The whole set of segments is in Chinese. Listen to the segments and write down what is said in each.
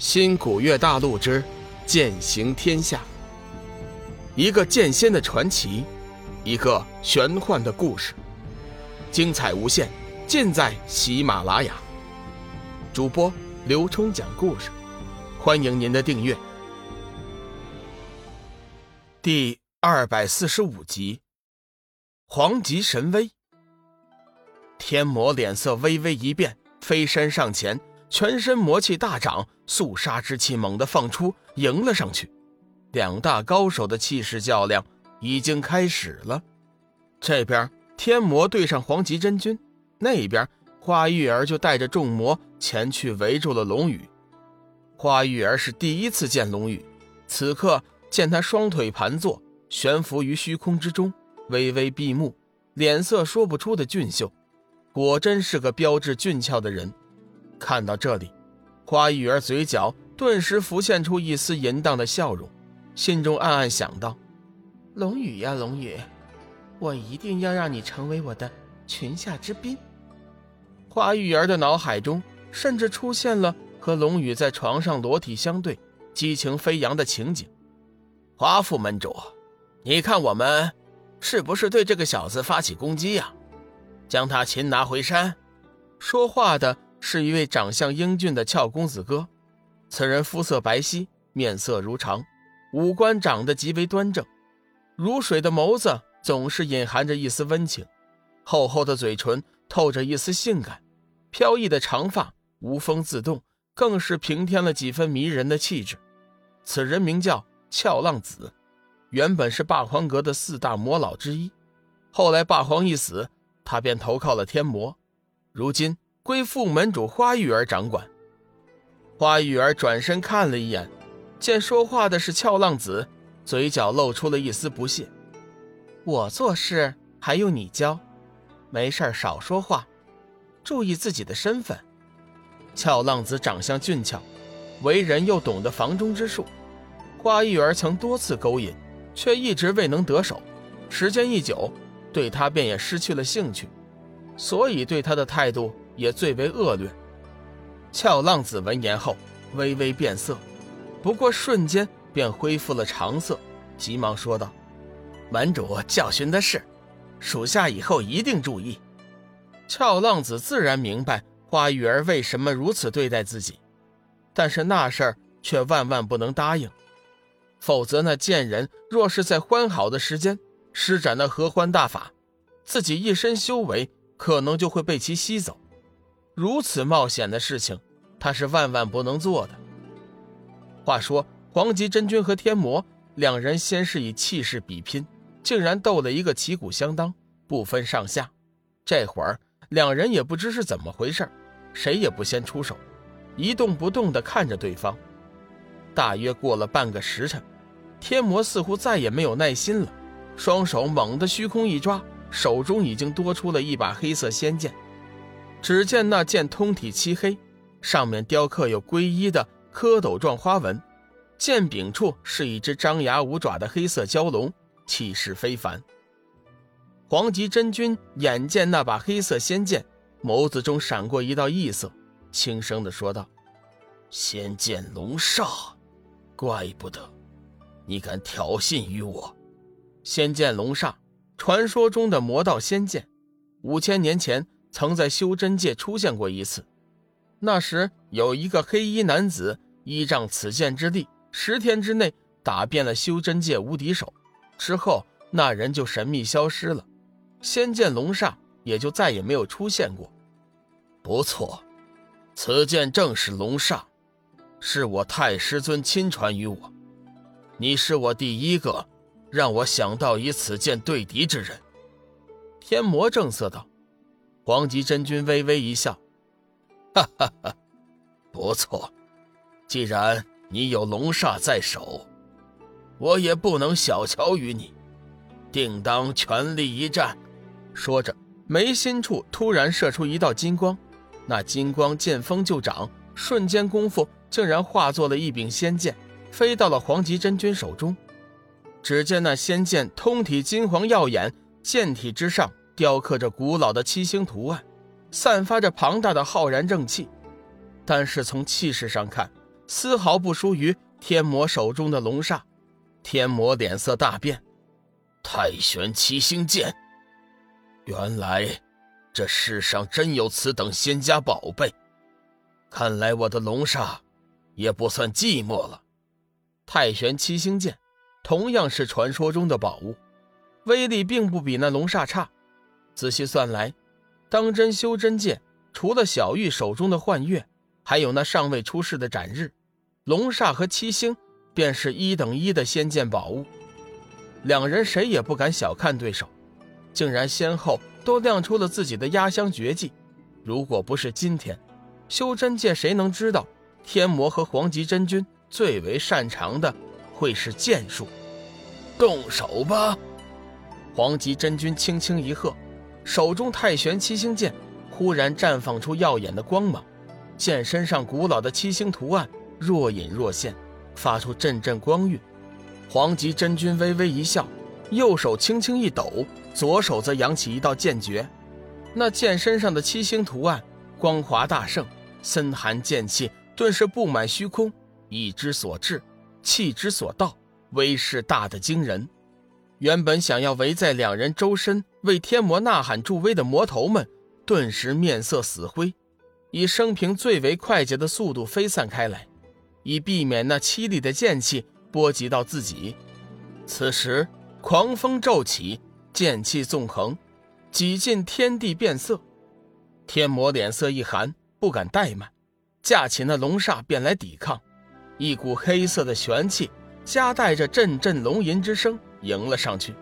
新古月大陆之剑行天下，一个剑仙的传奇，一个玄幻的故事，精彩无限，尽在喜马拉雅。主播刘冲讲故事，欢迎您的订阅。第二百四十五集，黄极神威。天魔脸色微微一变，飞身上前。全身魔气大涨，肃杀之气猛地放出，迎了上去。两大高手的气势较量已经开始了。这边天魔对上黄极真君，那边花玉儿就带着众魔前去围住了龙宇。花玉儿是第一次见龙宇，此刻见他双腿盘坐，悬浮于虚空之中，微微闭目，脸色说不出的俊秀，果真是个标致俊俏的人。看到这里，花玉儿嘴角顿时浮现出一丝淫荡的笑容，心中暗暗想到：“龙宇呀，龙宇，我一定要让你成为我的裙下之宾。”花玉儿的脑海中甚至出现了和龙宇在床上裸体相对、激情飞扬的情景。华副门主，你看我们是不是对这个小子发起攻击呀？将他擒拿回山。说话的。是一位长相英俊的俏公子哥，此人肤色白皙，面色如常，五官长得极为端正，如水的眸子总是隐含着一丝温情，厚厚的嘴唇透着一丝性感，飘逸的长发无风自动，更是平添了几分迷人的气质。此人名叫俏浪子，原本是霸皇阁的四大魔老之一，后来霸皇一死，他便投靠了天魔，如今。归副门主花玉儿掌管。花玉儿转身看了一眼，见说话的是俏浪子，嘴角露出了一丝不屑：“我做事还用你教？没事少说话，注意自己的身份。”俏浪子长相俊俏，为人又懂得房中之术。花玉儿曾多次勾引，却一直未能得手。时间一久，对他便也失去了兴趣，所以对他的态度。也最为恶劣。俏浪子闻言后微微变色，不过瞬间便恢复了常色，急忙说道：“门主教训的是，属下以后一定注意。”俏浪子自然明白花玉儿为什么如此对待自己，但是那事儿却万万不能答应，否则那贱人若是在欢好的时间施展那合欢大法，自己一身修为可能就会被其吸走。如此冒险的事情，他是万万不能做的。话说，黄极真君和天魔两人先是以气势比拼，竟然斗了一个旗鼓相当，不分上下。这会儿，两人也不知是怎么回事，谁也不先出手，一动不动地看着对方。大约过了半个时辰，天魔似乎再也没有耐心了，双手猛地虚空一抓，手中已经多出了一把黑色仙剑。只见那剑通体漆黑，上面雕刻有皈依的蝌蚪状花纹，剑柄处是一只张牙舞爪的黑色蛟龙，气势非凡。黄极真君眼见那把黑色仙剑，眸子中闪过一道异色，轻声的说道：“仙剑龙煞，怪不得你敢挑衅于我。仙剑龙煞，传说中的魔道仙剑，五千年前。”曾在修真界出现过一次，那时有一个黑衣男子依仗此剑之力，十天之内打遍了修真界无敌手，之后那人就神秘消失了，仙剑龙煞也就再也没有出现过。不错，此剑正是龙煞，是我太师尊亲传于我，你是我第一个让我想到以此剑对敌之人。天魔正色道。黄极真君微微一笑，哈哈哈，不错。既然你有龙煞在手，我也不能小瞧于你，定当全力一战。说着，眉心处突然射出一道金光，那金光见风就长，瞬间功夫竟然化作了一柄仙剑，飞到了黄极真君手中。只见那仙剑通体金黄耀眼，剑体之上。雕刻着古老的七星图案，散发着庞大的浩然正气。但是从气势上看，丝毫不输于天魔手中的龙煞。天魔脸色大变，太玄七星剑，原来这世上真有此等仙家宝贝。看来我的龙煞也不算寂寞了。太玄七星剑同样是传说中的宝物，威力并不比那龙煞差。仔细算来，当真修真界除了小玉手中的幻月，还有那尚未出世的斩日，龙煞和七星。便是一等一的仙剑宝物，两人谁也不敢小看对手，竟然先后都亮出了自己的压箱绝技。如果不是今天，修真界谁能知道天魔和黄极真君最为擅长的会是剑术？动手吧！黄极真君轻轻一喝，手中太玄七星剑忽然绽放出耀眼的光芒，剑身上古老的七星图案若隐若现。发出阵阵光晕，黄极真君微微一笑，右手轻轻一抖，左手则扬起一道剑诀。那剑身上的七星图案光华大盛，森寒剑气顿时布满虚空。意之所至，气之所到，威势大得惊人。原本想要围在两人周身为天魔呐喊助威的魔头们，顿时面色死灰，以生平最为快捷的速度飞散开来。以避免那凄厉的剑气波及到自己。此时，狂风骤起，剑气纵横，几近天地变色。天魔脸色一寒，不敢怠慢，架起那龙煞便来抵抗。一股黑色的玄气夹带着阵阵龙吟之声迎了上去，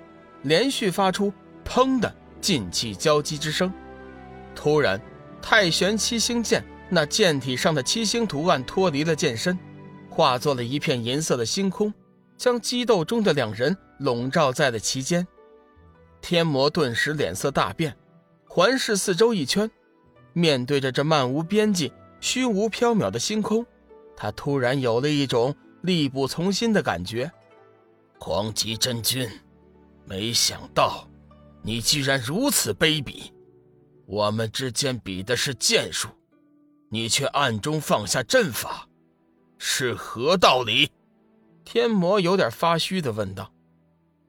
连续发出“砰”的劲气交击之声。突然，太玄七星剑那剑体上的七星图案脱离了剑身。化作了一片银色的星空，将激斗中的两人笼罩在了其间。天魔顿时脸色大变，环视四周一圈，面对着这漫无边际、虚无缥缈的星空，他突然有了一种力不从心的感觉。黄极真君，没想到你居然如此卑鄙！我们之间比的是剑术，你却暗中放下阵法。是何道理？天魔有点发虚的问道。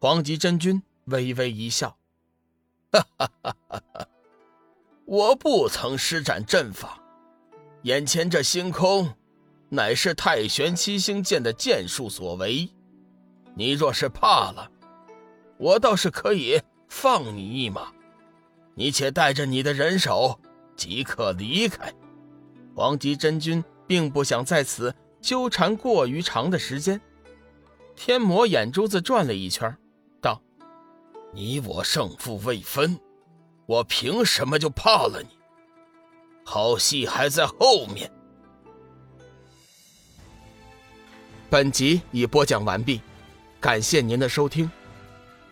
黄极真君微微一笑：“哈哈哈哈哈！我不曾施展阵法，眼前这星空，乃是太玄七星剑的剑术所为。你若是怕了，我倒是可以放你一马。你且带着你的人手即刻离开。”黄极真君并不想在此。纠缠过于长的时间，天魔眼珠子转了一圈，道：“你我胜负未分，我凭什么就怕了你？好戏还在后面。”本集已播讲完毕，感谢您的收听。